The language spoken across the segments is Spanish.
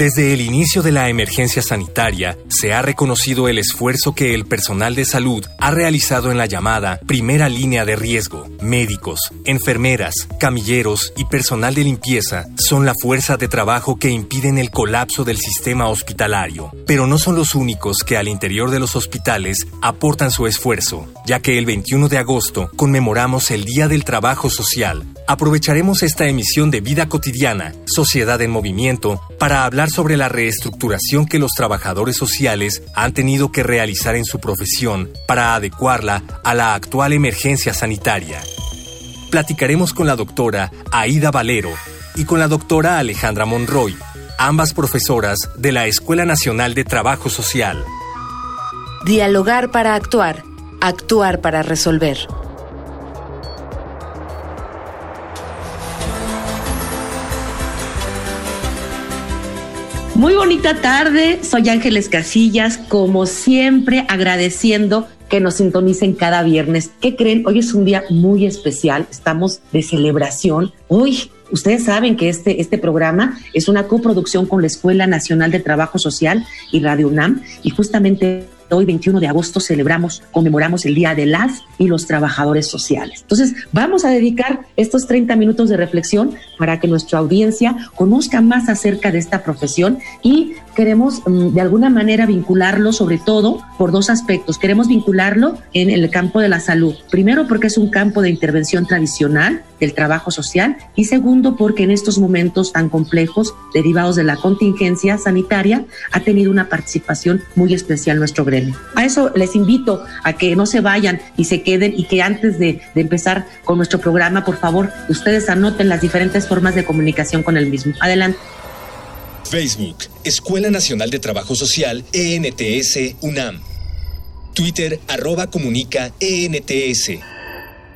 Desde el inicio de la emergencia sanitaria, se ha reconocido el esfuerzo que el personal de salud ha realizado en la llamada primera línea de riesgo. Médicos, enfermeras, camilleros y personal de limpieza son la fuerza de trabajo que impiden el colapso del sistema hospitalario. Pero no son los únicos que al interior de los hospitales aportan su esfuerzo, ya que el 21 de agosto conmemoramos el Día del Trabajo Social. Aprovecharemos esta emisión de Vida Cotidiana, Sociedad en Movimiento, para hablar sobre la reestructuración que los trabajadores sociales han tenido que realizar en su profesión para adecuarla a la actual emergencia sanitaria. Platicaremos con la doctora Aida Valero y con la doctora Alejandra Monroy, ambas profesoras de la Escuela Nacional de Trabajo Social. Dialogar para actuar, actuar para resolver. Muy bonita tarde, soy Ángeles Casillas, como siempre agradeciendo que nos sintonicen cada viernes. ¿Qué creen? Hoy es un día muy especial, estamos de celebración. Hoy Ustedes saben que este, este programa es una coproducción con la Escuela Nacional de Trabajo Social y Radio UNAM y justamente hoy 21 de agosto celebramos, conmemoramos el Día de las y los Trabajadores Sociales. Entonces, vamos a dedicar estos 30 minutos de reflexión para que nuestra audiencia conozca más acerca de esta profesión y queremos mm, de alguna manera vincularlo sobre todo por dos aspectos. Queremos vincularlo en el campo de la salud. Primero porque es un campo de intervención tradicional del trabajo social y segundo porque en estos momentos tan complejos derivados de la contingencia sanitaria ha tenido una participación muy especial nuestro gremio. A eso les invito a que no se vayan y se queden y que antes de, empezar con nuestro programa, por favor, ustedes anoten las diferentes formas de comunicación con el mismo. Adelante. Facebook, Escuela Nacional de Trabajo Social, ENTS, UNAM. Twitter, arroba comunica, ENTS.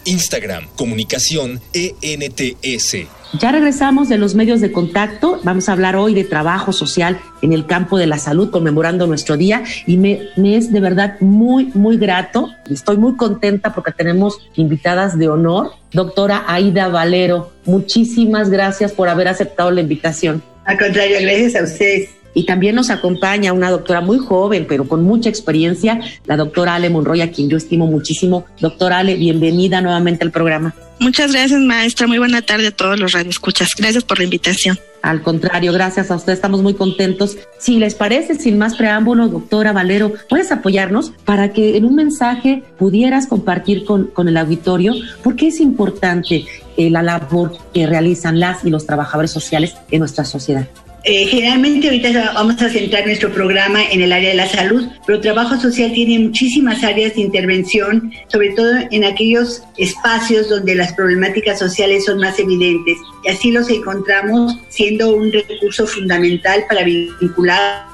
Instagram, comunicación, ENTS. Ya regresamos de los medios de contacto. Vamos a hablar hoy de trabajo social en el campo de la salud, conmemorando nuestro día. Y me, me, es de verdad muy, muy grato. Estoy muy contenta porque tenemos invitadas de honor. Doctora Aida Valero, muchísimas gracias por haber aceptado la invitación. Al contrario, gracias a ustedes. Y también nos acompaña una doctora muy joven, pero con mucha experiencia, la doctora Ale Monroy, a quien yo estimo muchísimo. Doctora Ale, bienvenida nuevamente al programa. Muchas gracias, maestra. Muy buena tarde a todos los radioescuchas. Gracias por la invitación. Al contrario, gracias a usted. Estamos muy contentos. Si les parece, sin más preámbulo, doctora Valero, ¿puedes apoyarnos para que en un mensaje pudieras compartir con, con el auditorio por qué es importante eh, la labor que realizan las y los trabajadores sociales en nuestra sociedad? Eh, generalmente ahorita vamos a centrar nuestro programa en el área de la salud, pero trabajo social tiene muchísimas áreas de intervención, sobre todo en aquellos espacios donde las problemáticas sociales son más evidentes. Y así los encontramos siendo un recurso fundamental para vincular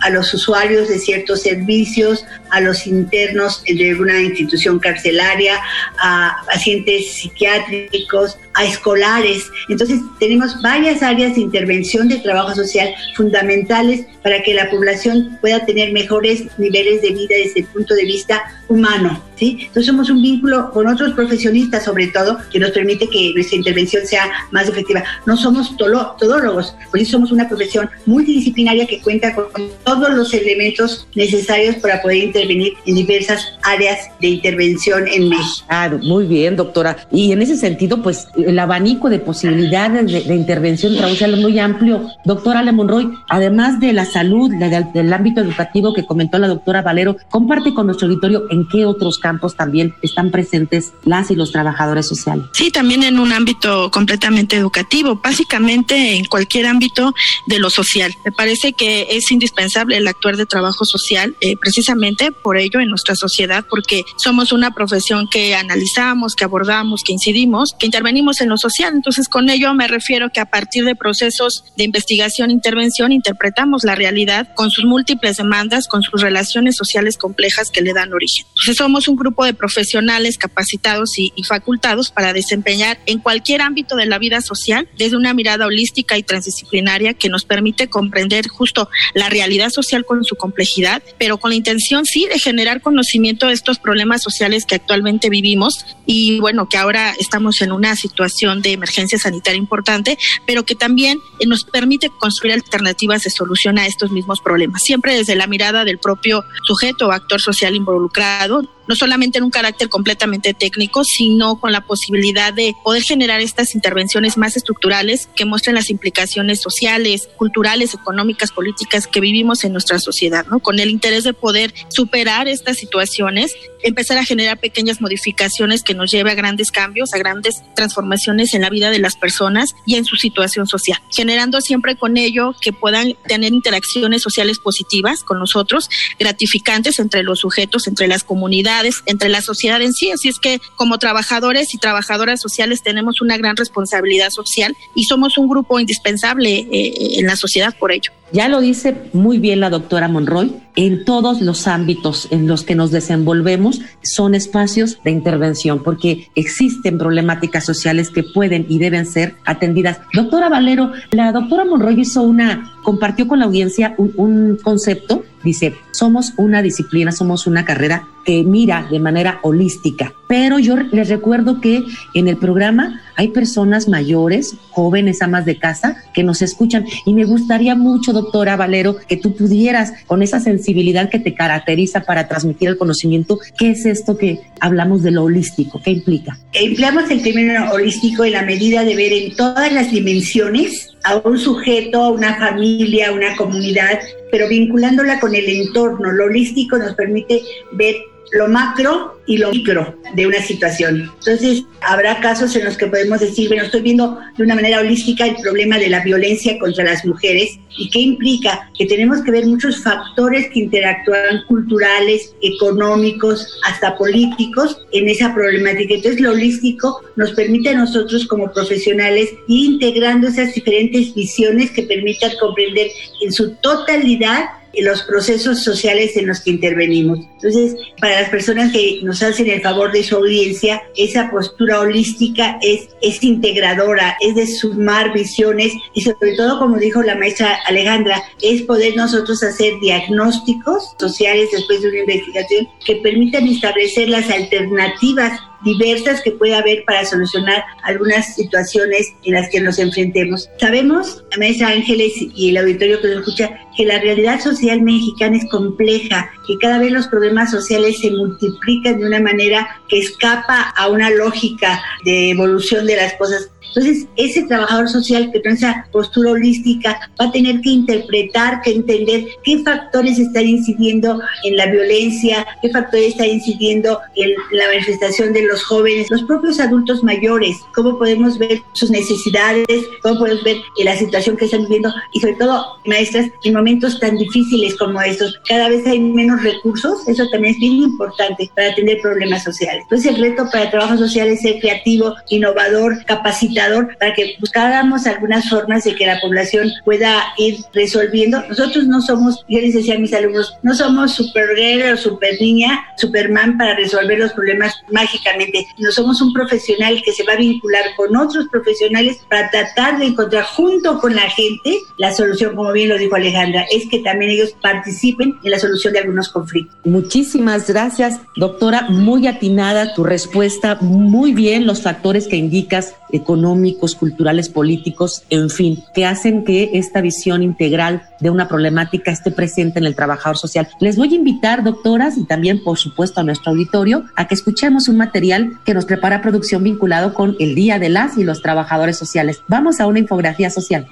a los usuarios de ciertos servicios, a los internos de una institución carcelaria, a pacientes psiquiátricos, a escolares. Entonces tenemos varias áreas de intervención de trabajo social fundamentales para que la población pueda tener mejores niveles de vida desde el punto de vista humano. Entonces somos un vínculo con otros profesionistas sobre todo que nos permite que nuestra intervención sea más efectiva. No somos todólogos, por eso somos una profesión multidisciplinaria que cuenta con todos los elementos necesarios para poder intervenir en diversas áreas de intervención en México. Claro, muy bien, doctora. Y en ese sentido, pues el abanico de posibilidades de, intervención social es muy amplio. Doctora doctora Ale Monroy, además de la salud, del ámbito educativo que comentó la doctora Valero, comparte con nuestro auditorio en qué otros campos también están presentes las y los trabajadores sociales. Sí, también en un ámbito completamente educativo, básicamente en cualquier ámbito de lo social. Me parece que es indispensable el actuar de trabajo social, eh, precisamente por ello en nuestra sociedad, porque somos una profesión que analizamos, que abordamos, que incidimos, que intervenimos en lo social. Entonces, con ello me refiero que a partir de procesos de investigación e intervención interpretamos la realidad con sus múltiples demandas, con sus relaciones sociales complejas que le dan origen. Entonces, somos un grupo de profesionales capacitados y, y facultados para desempeñar en cualquier ámbito de la vida social desde una mirada holística y transdisciplinaria que nos permite comprender justo la realidad social con su complejidad, pero con la intención sí de generar conocimiento de estos problemas sociales que actualmente vivimos y bueno, que ahora estamos en una situación de emergencia sanitaria importante, pero que también nos permite construir alternativas de solución a estos mismos problemas, siempre desde la mirada del propio sujeto o actor social involucrado, no solamente en un carácter completamente técnico, sino con la posibilidad de poder generar estas intervenciones más estructurales que muestren las implicaciones sociales, culturales, económicas, políticas que vivimos en nuestra sociedad, ¿no? Con el interés de poder superar estas situaciones, empezar a generar pequeñas modificaciones que nos lleve a grandes cambios, a grandes transformaciones en la vida de las personas y en su situación social, generando siempre con ello que puedan tener interacciones sociales positivas con nosotros, gratificantes entre los sujetos, entre las comunidades, entre la sociedad en sí. Así es que como trabajadores y trabajadoras sociales tenemos una gran responsabilidad social y somos un grupo indispensable eh, en la sociedad por ello. Ya lo dice muy bien la doctora Monroy, en todos los ámbitos en los que nos desenvolvemos son espacios de intervención porque existen problemáticas sociales que pueden y deben ser atendidas. Doctora Valero, la doctora Monroy hizo una, compartió con la audiencia un, concepto, dice, somos una disciplina, somos una carrera que mira de manera holística. Pero yo les recuerdo que en el programa hay personas mayores, jóvenes, amas de casa, que nos escuchan y me gustaría mucho, doctora Valero, que tú pudieras, con esa sensibilidad que te caracteriza para transmitir el conocimiento, ¿qué es esto que hablamos de lo holístico? ¿Qué implica? Empleamos el término holístico en la medida de ver en todas las dimensiones a un sujeto, a una familia, a una comunidad, pero vinculándola con el entorno. Lo holístico nos permite ver lo macro y lo micro de una situación. Entonces, habrá casos en los que podemos decir, bueno, estoy viendo de una manera holística el problema de la violencia contra las mujeres y qué implica que tenemos que ver muchos factores que interactúan culturales, económicos, hasta políticos en esa problemática. Entonces, lo holístico nos permite a nosotros como profesionales ir integrando esas diferentes visiones que permitan comprender en su totalidad los procesos sociales en los que intervenimos. Entonces, para las personas que nos hacen el favor de su audiencia, esa postura holística es, es integradora, es de sumar visiones y sobre todo, como dijo la maestra Alejandra, es poder nosotros hacer diagnósticos sociales después de una investigación que permitan establecer las alternativas diversas que puede haber para solucionar algunas situaciones en las que nos enfrentemos. Sabemos, maestra Ángeles y el auditorio que nos escucha, que la realidad social mexicana es compleja, que cada vez los problemas sociales se multiplican de una manera que escapa a una lógica de evolución de las cosas entonces, ese trabajador social que tiene esa postura holística va a tener que interpretar, que entender qué factores están incidiendo en la violencia, qué factores están incidiendo en la manifestación de los jóvenes, los propios adultos mayores, cómo podemos ver sus necesidades, cómo podemos ver la situación que están viviendo y sobre todo, maestras, en momentos tan difíciles como estos, cada vez hay menos recursos, eso también es bien importante para atender problemas sociales. Entonces, el reto para el trabajo social es ser creativo, innovador, capacitado para que buscáramos algunas formas de que la población pueda ir resolviendo. Nosotros no somos, yo les decía a mis alumnos, no somos superhéroe o super niña, superman para resolver los problemas mágicamente. No somos un profesional que se va a vincular con otros profesionales para tratar de encontrar junto con la gente la solución, como bien lo dijo Alejandra, es que también ellos participen en la solución de algunos conflictos. Muchísimas gracias, doctora, muy atinada tu respuesta, muy bien los factores que indicas económicos, culturales, políticos, en fin, que hacen que esta visión integral de una problemática esté presente en el trabajador social. Les voy a invitar, doctoras, y también, por supuesto, a nuestro auditorio, a que escuchemos un material que nos prepara producción vinculado con el Día de las y los Trabajadores Sociales. Vamos a una infografía social.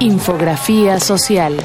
Infografía social.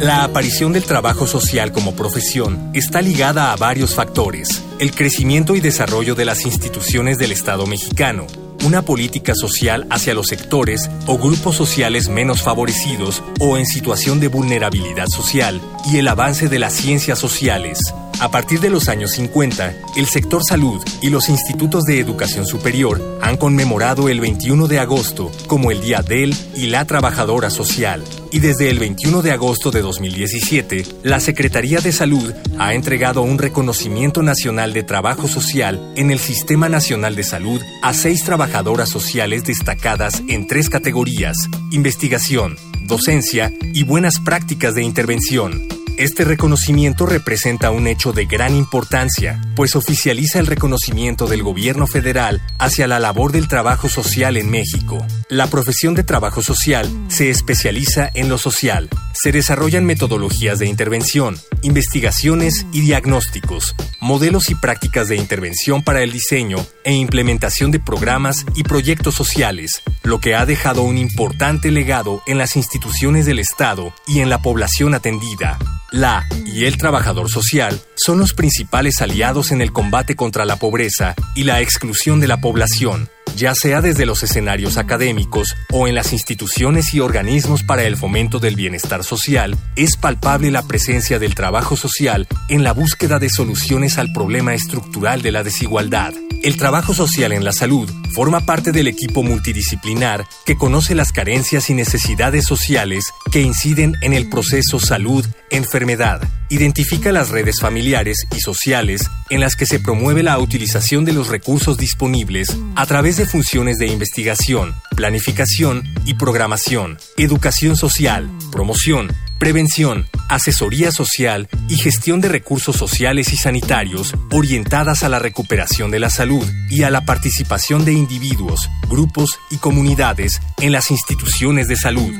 La aparición del trabajo social como profesión está ligada a varios factores. El crecimiento y desarrollo de las instituciones del Estado mexicano, una política social hacia los sectores o grupos sociales menos favorecidos o en situación de vulnerabilidad social y el avance de las ciencias sociales. A partir de los años 50, el sector salud y los institutos de educación superior han conmemorado el 21 de agosto como el Día del y la Trabajadora Social. Y desde el 21 de agosto de 2017, la Secretaría de Salud ha entregado un reconocimiento nacional de trabajo social en el Sistema Nacional de Salud a seis trabajadoras sociales destacadas en tres categorías, investigación, docencia y buenas prácticas de intervención. Este reconocimiento representa un hecho de gran importancia, pues oficializa el reconocimiento del gobierno federal hacia la labor del trabajo social en México. La profesión de trabajo social se especializa en lo social. Se desarrollan metodologías de intervención, investigaciones y diagnósticos, modelos y prácticas de intervención para el diseño e implementación de programas y proyectos sociales, lo que ha dejado un importante legado en las instituciones del Estado y en la población atendida. La y el trabajador social son los principales aliados en el combate contra la pobreza y la exclusión de la población, ya sea desde los escenarios académicos o en las instituciones y organismos para el fomento del bienestar social, es palpable la presencia del trabajo social en la búsqueda de soluciones al problema estructural de la desigualdad. El trabajo social en la salud forma parte del equipo multidisciplinar que conoce las carencias y necesidades sociales que inciden en el proceso salud-enfermedad. Identifica las redes familiares y sociales en las que se promueve la utilización de los recursos disponibles a través de funciones de investigación, planificación y programación, educación social, promoción, prevención, asesoría social y gestión de recursos sociales y sanitarios orientadas a la recuperación de la salud y a la participación de individuos, grupos y comunidades en las instituciones de salud.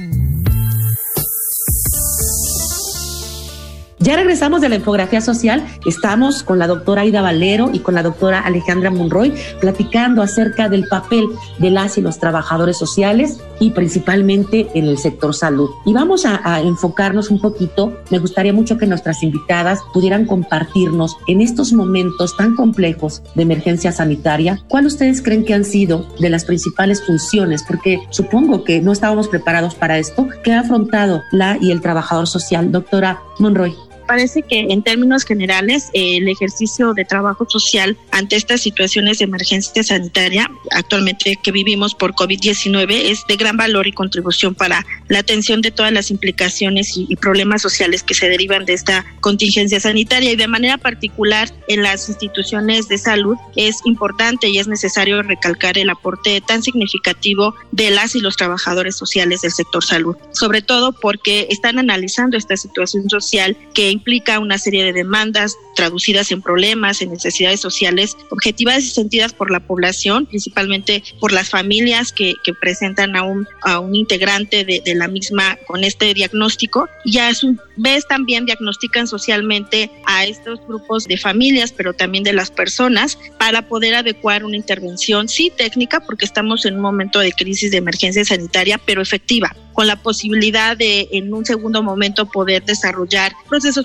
Ya regresamos de la infografía social. Estamos con la doctora Aida Valero y con la doctora Alejandra Monroy platicando acerca del papel de las y los trabajadores sociales y principalmente en el sector salud. Y vamos a, a enfocarnos un poquito. Me gustaría mucho que nuestras invitadas pudieran compartirnos en estos momentos tan complejos de emergencia sanitaria, ¿cuáles ustedes creen que han sido de las principales funciones? Porque supongo que no estábamos preparados para esto. ¿Qué ha afrontado la y el trabajador social? Doctora Monroy parece que en términos generales el ejercicio de trabajo social ante estas situaciones de emergencia sanitaria actualmente que vivimos por COVID-19 es de gran valor y contribución para la atención de todas las implicaciones y, problemas sociales que se derivan de esta contingencia sanitaria. Y de manera particular en las instituciones de salud es importante y es necesario recalcar el aporte tan significativo de las y los trabajadores sociales del sector salud, sobre todo porque están analizando esta situación social que implica una serie de demandas traducidas en problemas, en necesidades sociales objetivas y sentidas por la población, principalmente por las familias que, que presentan a un, a un integrante de, de, la misma con este diagnóstico. Y a su vez también diagnostican socialmente a estos grupos de familias, pero también de las personas para poder adecuar una intervención, sí técnica, porque estamos en un momento de crisis de emergencia sanitaria, pero efectiva con la posibilidad de en un segundo momento poder desarrollar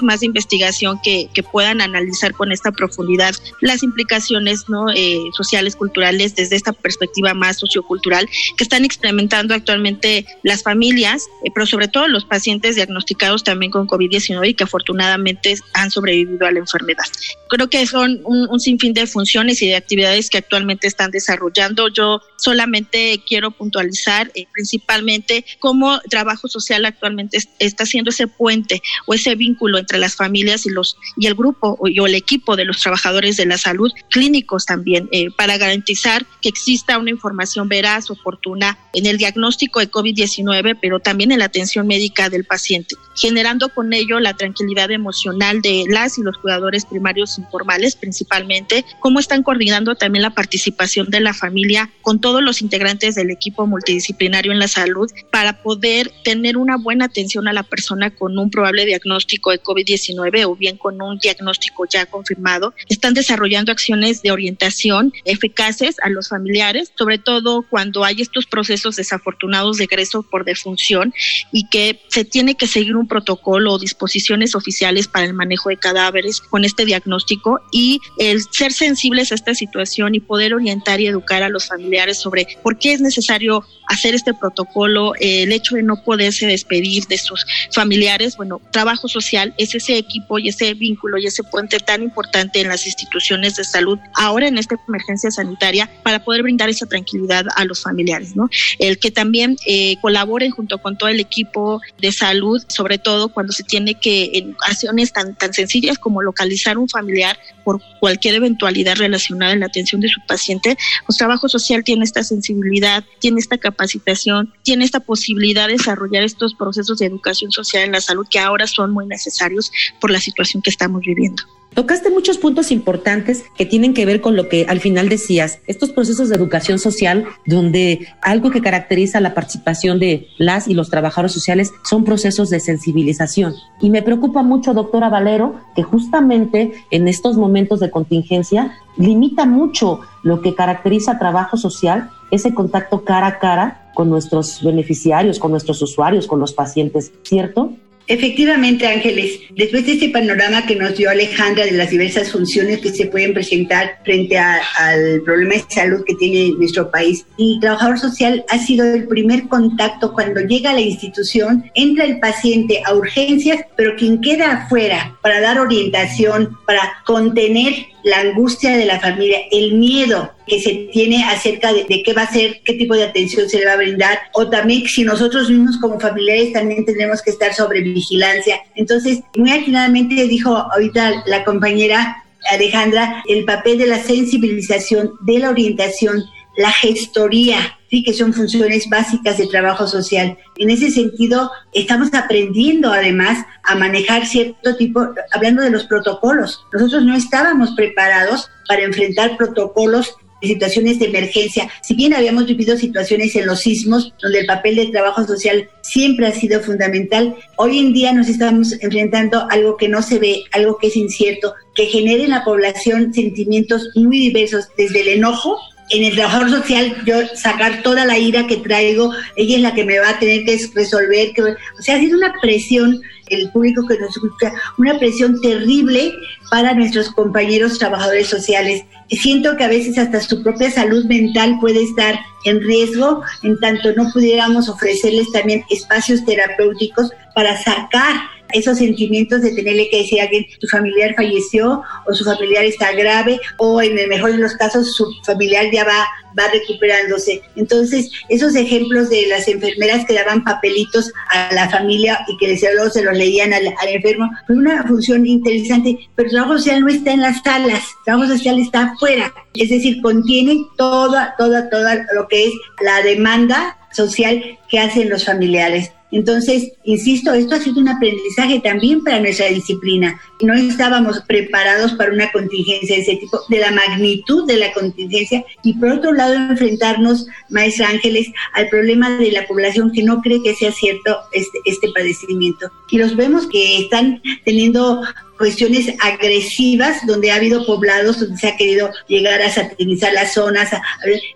más de investigación que, que puedan analizar con esta profundidad las implicaciones ¿no? Eh, sociales, culturales desde esta perspectiva más sociocultural que están experimentando actualmente las familias, eh, pero sobre todo los pacientes diagnosticados también con COVID-19 y que afortunadamente han sobrevivido a la enfermedad. Creo que son un, un sinfín de funciones y de actividades que actualmente están desarrollando. Yo solamente quiero puntualizar eh, principalmente cómo trabajo social actualmente está haciendo ese puente o ese vínculo entre las familias y los y el grupo o, y el equipo de los trabajadores de la salud, clínicos también, eh, para garantizar que exista una información veraz, oportuna en el diagnóstico de COVID-19, pero también en la atención médica del paciente, generando con ello la tranquilidad emocional de las y los cuidadores primarios informales principalmente, cómo están coordinando también la participación de la familia con todos los integrantes del equipo multidisciplinario en la salud para poder tener una buena atención a la persona con un probable diagnóstico de COVID-19 o bien con un diagnóstico ya confirmado. Están desarrollando acciones de orientación eficaces a los familiares, sobre todo cuando hay estos procesos desafortunados de egreso por defunción y que se tiene que seguir un protocolo o disposiciones oficiales para el manejo de cadáveres con este diagnóstico y el ser sensibles a esta situación y poder orientar y educar a los familiares sobre por qué es necesario hacer este protocolo, el hecho de no poderse despedir de sus familiares, bueno, trabajo social es ese equipo y ese vínculo y ese puente tan importante en las instituciones de salud ahora en esta emergencia sanitaria para poder brindar esa tranquilidad a los familiares. El que también eh, colaboren junto con todo el equipo de salud, sobre todo cuando se tiene que en acciones tan, tan sencillas como localizar un familiar por cualquier eventualidad relacionada en la atención de su paciente, pues trabajo social tiene esta sensibilidad, tiene esta capacitación, tiene esta posibilidad de desarrollar estos procesos de educación social en la salud que ahora son muy necesarios por la situación que estamos viviendo. Tocaste muchos puntos importantes que tienen que ver con lo que al final decías, estos procesos de educación social, donde algo que caracteriza la participación de las y los trabajadores sociales son procesos de sensibilización. Y me preocupa mucho, doctora Valero, que justamente en estos momentos de contingencia limita mucho lo que caracteriza trabajo social, ese contacto cara a cara con nuestros beneficiarios, con nuestros usuarios, con los pacientes, ¿cierto? Efectivamente, Ángeles, después de este panorama que nos dio Alejandra de las diversas funciones que se pueden presentar frente al problema de salud que tiene nuestro país, el trabajador social ha sido el primer contacto cuando llega a la institución, entra el paciente a urgencias, pero quien queda afuera para dar orientación, para contener la angustia de la familia, el miedo que se tiene acerca de, qué va a ser, qué tipo de atención se le va a brindar, o también si nosotros mismos como familiares también tenemos que estar sobre vigilancia. Entonces, muy atinadamente dijo ahorita la compañera Alejandra, el papel de la sensibilización, de la orientación, la gestoría, sí que son funciones básicas de trabajo social. En ese sentido, estamos aprendiendo además a manejar cierto tipo, hablando de los protocolos. Nosotros no estábamos preparados para enfrentar protocolos de situaciones de emergencia. Si bien habíamos vivido situaciones en los sismos, donde el papel de trabajo social siempre ha sido fundamental, hoy en día nos estamos enfrentando a algo que no se ve, algo que es incierto, que genere en la población sentimientos muy diversos, desde el enojo en el trabajador social yo sacar toda la ira que traigo, ella es la que me va a tener que resolver, que, o sea, ha sido una presión, el público que nos escucha, una presión terrible para nuestros compañeros trabajadores sociales. Siento que a veces hasta su propia salud mental puede estar en riesgo, en tanto no pudiéramos ofrecerles también espacios terapéuticos para sacar esos sentimientos de tenerle que decir a alguien, tu familiar falleció o su familiar está grave o en el mejor de los casos su familiar ya va, va recuperándose. Entonces, esos ejemplos de las enfermeras que daban papelitos a la familia y que luego se los leían al, enfermo, fue una función interesante, pero el trabajo social no está en las salas, el trabajo social está afuera, es decir, contiene toda, toda, toda lo que es la demanda social que hacen los familiares. Entonces, insisto, esto ha sido un aprendizaje también para nuestra disciplina. No estábamos preparados para una contingencia de ese tipo, de la magnitud de la contingencia, y por otro lado, enfrentarnos, maestra Ángeles, al problema de la población que no cree que sea cierto este, este padecimiento. Y los vemos que están teniendo cuestiones agresivas donde ha habido poblados donde se ha querido llegar a satinizar las zonas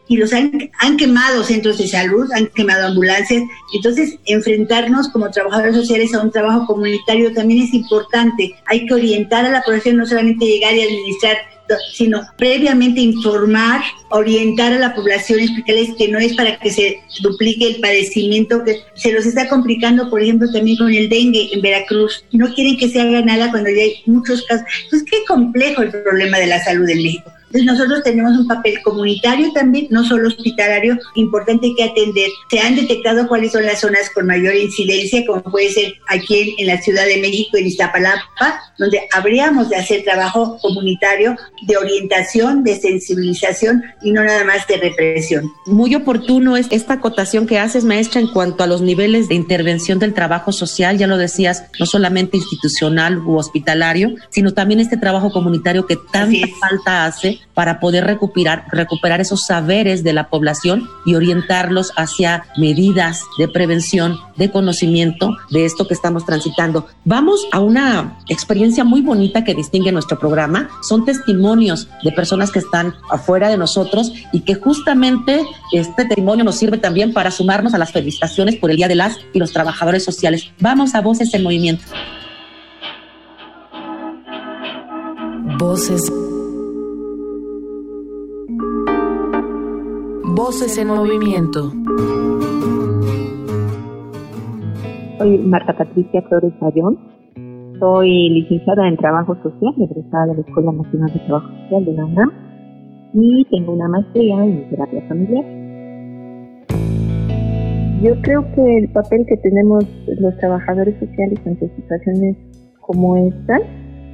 y los han, han quemado centros de salud, han quemado ambulancias. Entonces, enfrentarnos como trabajadores sociales a un trabajo comunitario también es importante. Hay que orientar a la población, no solamente llegar y administrar sino previamente informar, orientar a la población, explicarles que no es para que se duplique el padecimiento, que se los está complicando, por ejemplo, también con el dengue en Veracruz. No quieren que se haga nada cuando ya hay muchos casos. Entonces, qué complejo el problema de la salud en México. Entonces nosotros tenemos un papel comunitario también, no solo hospitalario, importante que atender. Se han detectado cuáles son las zonas con mayor incidencia, como puede ser aquí en, la Ciudad de México, en Iztapalapa, donde habríamos de hacer trabajo comunitario de orientación, de sensibilización y no nada más de represión. Muy oportuno es esta acotación que haces, maestra, en cuanto a los niveles de intervención del trabajo social, ya lo decías, no solamente institucional u hospitalario, sino también este trabajo comunitario que tanta falta hace para poder recuperar, recuperar esos saberes de la población y orientarlos hacia medidas de prevención, de conocimiento de esto que estamos transitando. Vamos a una experiencia muy bonita que distingue nuestro programa. Son testimonios de personas que están afuera de nosotros y que justamente este testimonio nos sirve también para sumarnos a las felicitaciones por el Día de las y los Trabajadores Sociales. Vamos a Voces en Movimiento. Voces. Voces en movimiento. Soy Marta Patricia Flores Bayón. Soy licenciada en Trabajo Social, egresada de la Escuela Nacional de Trabajo Social de la UNAM y tengo una maestría en terapia familiar. Yo creo que el papel que tenemos los trabajadores sociales ante situaciones como esta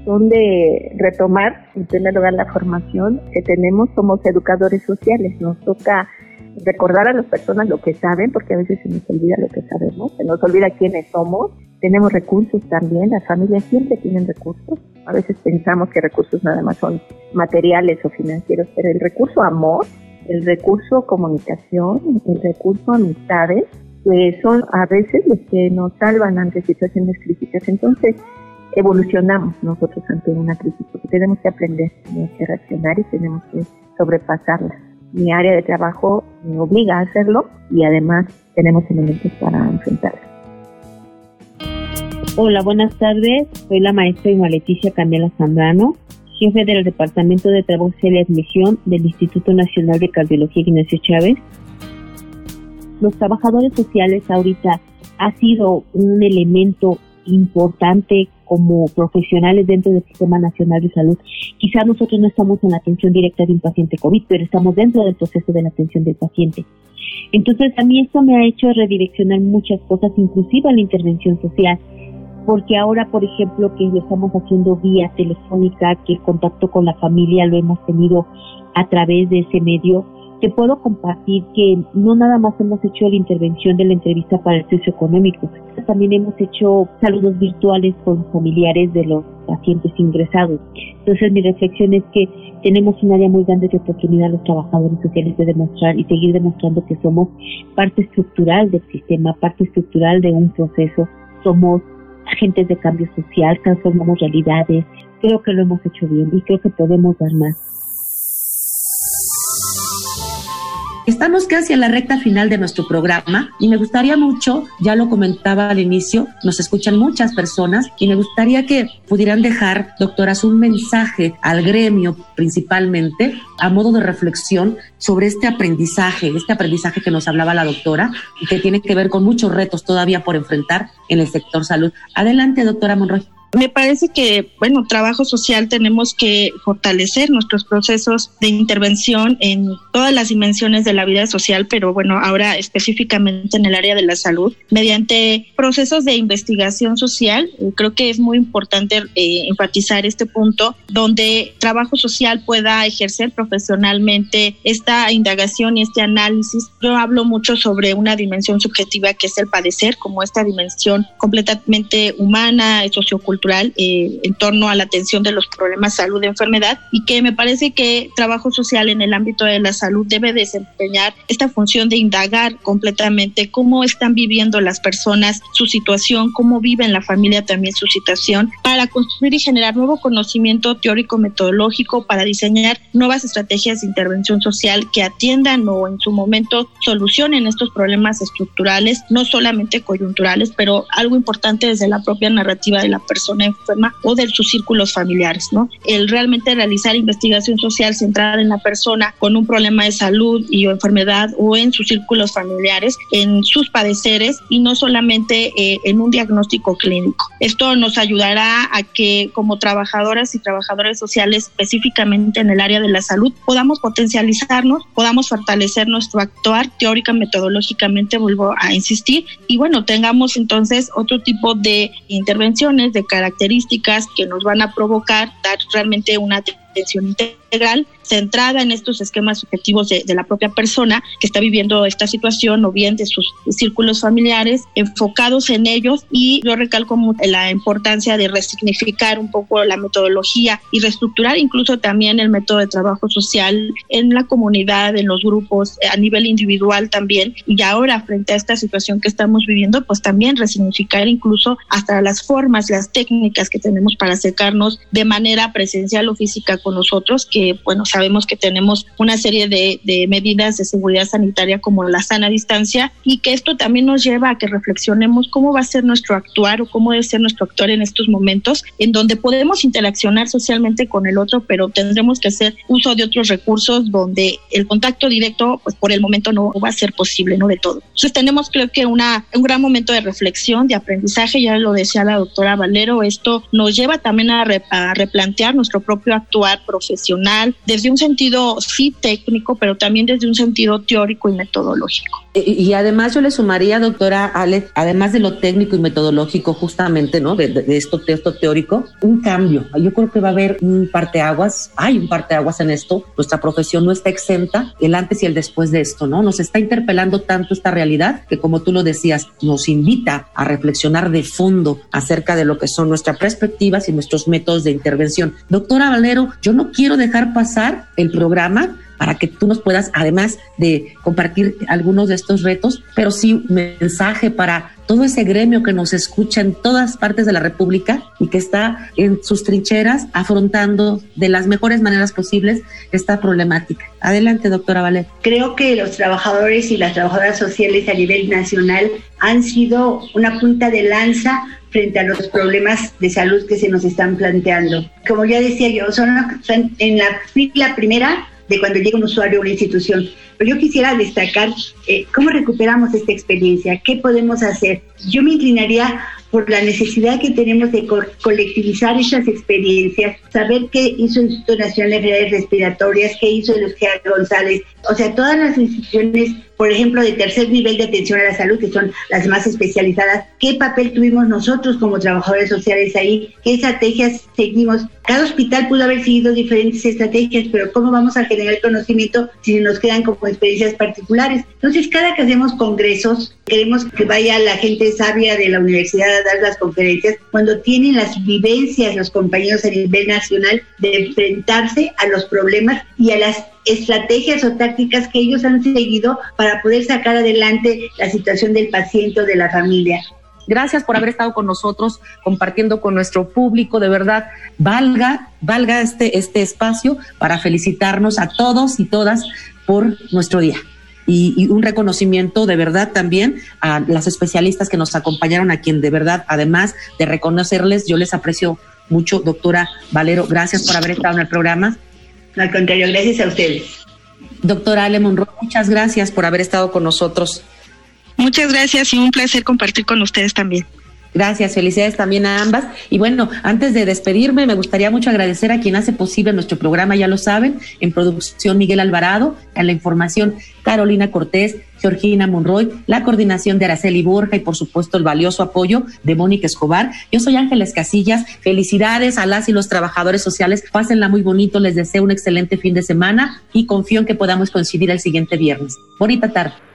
son de retomar, en primer lugar, la formación que tenemos. Somos educadores sociales, nos toca recordar a las personas lo que saben, porque a veces se nos olvida lo que sabemos, se nos olvida quiénes somos. Tenemos recursos también, las familias siempre tienen recursos. A veces pensamos que recursos nada más son materiales o financieros, pero el recurso amor, el recurso comunicación, el recurso amistades, pues son a veces los que nos salvan ante situaciones críticas. Entonces, evolucionamos nosotros ante una crisis, porque tenemos que aprender, tenemos que reaccionar y tenemos que sobrepasarla. Mi área de trabajo me obliga a hacerlo y además tenemos elementos para enfrentarla. Hola, buenas tardes. Soy la maestra Ima Leticia Candela Zambrano, jefe del Departamento de Trabajo y Admisión del Instituto Nacional de Cardiología Ignacio Chávez. Los trabajadores sociales ahorita ha sido un elemento importante como profesionales dentro del Sistema Nacional de Salud. Quizá nosotros no estamos en la atención directa de un paciente COVID, pero estamos dentro del proceso de la atención del paciente. Entonces, a mí esto me ha hecho redireccionar muchas cosas, inclusive a la intervención social, porque ahora, por ejemplo, que lo estamos haciendo vía telefónica, que el contacto con la familia lo hemos tenido a través de ese medio, te puedo compartir que no nada más hemos hecho la intervención de la entrevista para el socioeconómico, también hemos hecho saludos virtuales con familiares de los pacientes ingresados. Entonces mi reflexión es que tenemos un área muy grande de oportunidad los trabajadores sociales de demostrar y seguir demostrando que somos parte estructural del sistema, parte estructural de un proceso, somos agentes de cambio social, transformamos realidades. Creo que lo hemos hecho bien y creo que podemos dar más. Estamos casi a la recta final de nuestro programa y me gustaría mucho, ya lo comentaba al inicio, nos escuchan muchas personas y me gustaría que pudieran dejar, doctoras, un mensaje al gremio principalmente a modo de reflexión sobre este aprendizaje, este aprendizaje que nos hablaba la doctora y que tiene que ver con muchos retos todavía por enfrentar en el sector salud. Adelante, doctora Monroy me parece que, bueno, trabajo social tenemos que fortalecer nuestros procesos de intervención en todas las dimensiones de la vida social, pero bueno, ahora específicamente en el área de la salud, mediante procesos de investigación social. Eh, creo que es muy importante eh, enfatizar este punto, donde trabajo social pueda ejercer profesionalmente esta indagación y este análisis. Yo hablo mucho sobre una dimensión subjetiva que es el padecer, como esta dimensión completamente humana, sociocultural eh, en torno a la atención de los problemas salud y enfermedad y que me parece que trabajo social en el ámbito de la salud debe desempeñar esta función de indagar completamente cómo están viviendo las personas su situación, cómo vive en la familia también su situación, para construir y generar nuevo conocimiento teórico metodológico para diseñar nuevas estrategias de intervención social que atiendan o en su momento solucionen estos problemas estructurales, no solamente coyunturales, pero algo importante desde la propia narrativa de la persona persona enferma o de sus círculos familiares, ¿no? El realmente realizar investigación social centrada en la persona con un problema de salud y o enfermedad o en sus círculos familiares, en sus padeceres y no solamente eh, en un diagnóstico clínico. Esto nos ayudará a que como trabajadoras y trabajadores sociales específicamente en el área de la salud podamos potencializarnos, podamos fortalecer nuestro actuar teórica, metodológicamente, vuelvo a insistir, y bueno, tengamos entonces otro tipo de intervenciones, de características que nos van a provocar dar realmente una atención integral centrada en estos esquemas subjetivos de, la propia persona que está viviendo esta situación o bien de sus círculos familiares, enfocados en ellos y yo recalco la importancia de resignificar un poco la metodología y reestructurar incluso también el método de trabajo social en la comunidad, en los grupos, a nivel individual también. Y ahora frente a esta situación que estamos viviendo, pues también resignificar incluso hasta las formas, las técnicas que tenemos para acercarnos de manera presencial o física con nosotros, que bueno, sabemos que tenemos una serie de, medidas de seguridad sanitaria como la sana distancia y que esto también nos lleva a que reflexionemos cómo va a ser nuestro actuar o cómo debe ser nuestro actuar en estos momentos en donde podemos interaccionar socialmente con el otro, pero tendremos que hacer uso de otros recursos donde el contacto directo, pues por el momento no va a ser posible, ¿no? De todo. Entonces tenemos creo que una, un gran momento de reflexión, de aprendizaje, ya lo decía la doctora Valero, esto nos lleva también a, a replantear nuestro propio actuar profesional desde un sentido sí técnico, pero también desde un sentido teórico y metodológico. Y, además yo le sumaría, doctora Ale, además de lo técnico y metodológico justamente, ¿no? De, esto, de esto teórico, un cambio. Yo creo que va a haber un parteaguas, hay un parteaguas en esto. Nuestra profesión no está exenta, el antes y el después de esto, ¿no? Nos está interpelando tanto esta realidad que como tú lo decías, nos invita a reflexionar de fondo acerca de lo que son nuestras perspectivas y nuestros métodos de intervención. Doctora Valero, yo no quiero dejar pasar el programa para que tú nos puedas, además de compartir algunos de estos retos, pero sí mensaje para todo ese gremio que nos escucha en todas partes de la República y que está en sus trincheras afrontando de las mejores maneras posibles esta problemática. Adelante, doctora Valer. Creo que los trabajadores y las trabajadoras sociales a nivel nacional han sido una punta de lanza frente a los problemas de salud que se nos están planteando. Como ya decía yo, son en la fila primera de cuando llega un usuario a una institución. Pero yo quisiera destacar eh, cómo recuperamos esta experiencia, qué podemos hacer. Yo me inclinaría por la necesidad que tenemos de colectivizar estas experiencias, saber qué hizo el Instituto Nacional de Enfermedades Respiratorias, qué hizo el González, o sea, todas las instituciones por ejemplo, de tercer nivel de atención a la salud, que son las más especializadas, ¿qué papel tuvimos nosotros como trabajadores sociales ahí? ¿Qué estrategias seguimos? Cada hospital pudo haber seguido diferentes estrategias, pero ¿cómo vamos a generar conocimiento si nos quedan como experiencias particulares? Entonces, cada que hacemos congresos, queremos que vaya la gente sabia de la universidad a dar las conferencias, cuando tienen las vivencias los compañeros a nivel nacional de enfrentarse a los problemas y a las estrategias o tácticas que ellos han seguido para poder sacar adelante la situación del paciente o de la familia. Gracias por haber estado con nosotros, compartiendo con nuestro público. De verdad, valga, valga este, este espacio para felicitarnos a todos y todas por nuestro día. Y, y, un reconocimiento de verdad también a las especialistas que nos acompañaron, a quien de verdad, además de reconocerles, yo les aprecio mucho, doctora Valero. Gracias por haber estado en el programa al contrario, gracias a ustedes. Doctora Ale Monroe, muchas gracias por haber estado con nosotros. Muchas gracias y un placer compartir con ustedes también. Gracias, felicidades también a ambas. Y bueno, antes de despedirme, me gustaría mucho agradecer a quien hace posible nuestro programa, ya lo saben, en producción Miguel Alvarado, en la información Carolina Cortés, Georgina Monroy, la coordinación de Araceli Borja y por supuesto el valioso apoyo de Mónica Escobar. Yo soy Ángeles Casillas. Felicidades a las y los trabajadores sociales. Pásenla muy bonito. Les deseo un excelente fin de semana y confío en que podamos coincidir el siguiente viernes. Bonita tarde.